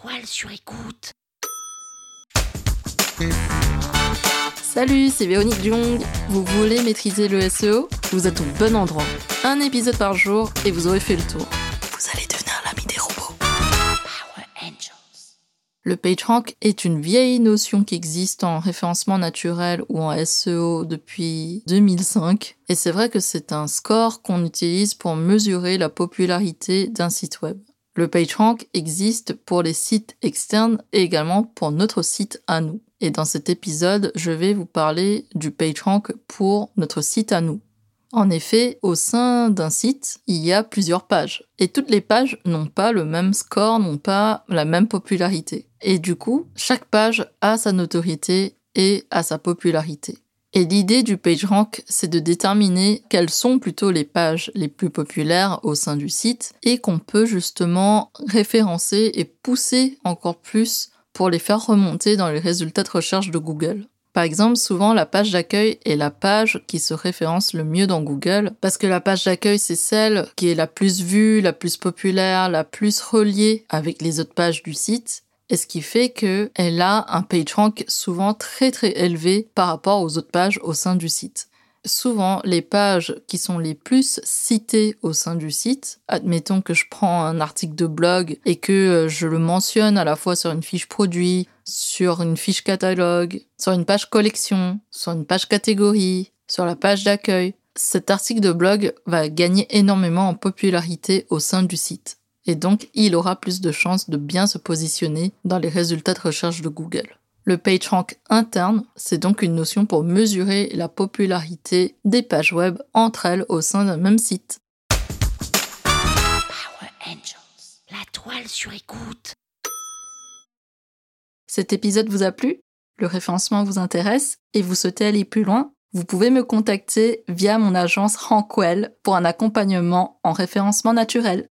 toile sur écoute. Salut, c'est Véronique Jung. Vous voulez maîtriser le SEO Vous êtes au bon endroit. Un épisode par jour et vous aurez fait le tour. Vous allez devenir l'ami des robots. Power Angels. Le PageRank est une vieille notion qui existe en référencement naturel ou en SEO depuis 2005. Et c'est vrai que c'est un score qu'on utilise pour mesurer la popularité d'un site web. Le PageRank existe pour les sites externes et également pour notre site à nous. Et dans cet épisode, je vais vous parler du PageRank pour notre site à nous. En effet, au sein d'un site, il y a plusieurs pages. Et toutes les pages n'ont pas le même score, n'ont pas la même popularité. Et du coup, chaque page a sa notoriété et a sa popularité. Et l'idée du PageRank, c'est de déterminer quelles sont plutôt les pages les plus populaires au sein du site et qu'on peut justement référencer et pousser encore plus pour les faire remonter dans les résultats de recherche de Google. Par exemple, souvent la page d'accueil est la page qui se référence le mieux dans Google parce que la page d'accueil c'est celle qui est la plus vue, la plus populaire, la plus reliée avec les autres pages du site et ce qui fait qu'elle a un PageRank souvent très très élevé par rapport aux autres pages au sein du site souvent les pages qui sont les plus citées au sein du site, admettons que je prends un article de blog et que euh, je le mentionne à la fois sur une fiche produit, sur une fiche catalogue, sur une page collection, sur une page catégorie, sur la page d'accueil, cet article de blog va gagner énormément en popularité au sein du site. Et donc, il aura plus de chances de bien se positionner dans les résultats de recherche de Google. Le PageRank interne, c'est donc une notion pour mesurer la popularité des pages web entre elles au sein d'un même site. Power Angels. La toile sur écoute. Cet épisode vous a plu? Le référencement vous intéresse? Et vous souhaitez aller plus loin? Vous pouvez me contacter via mon agence Rankwell pour un accompagnement en référencement naturel.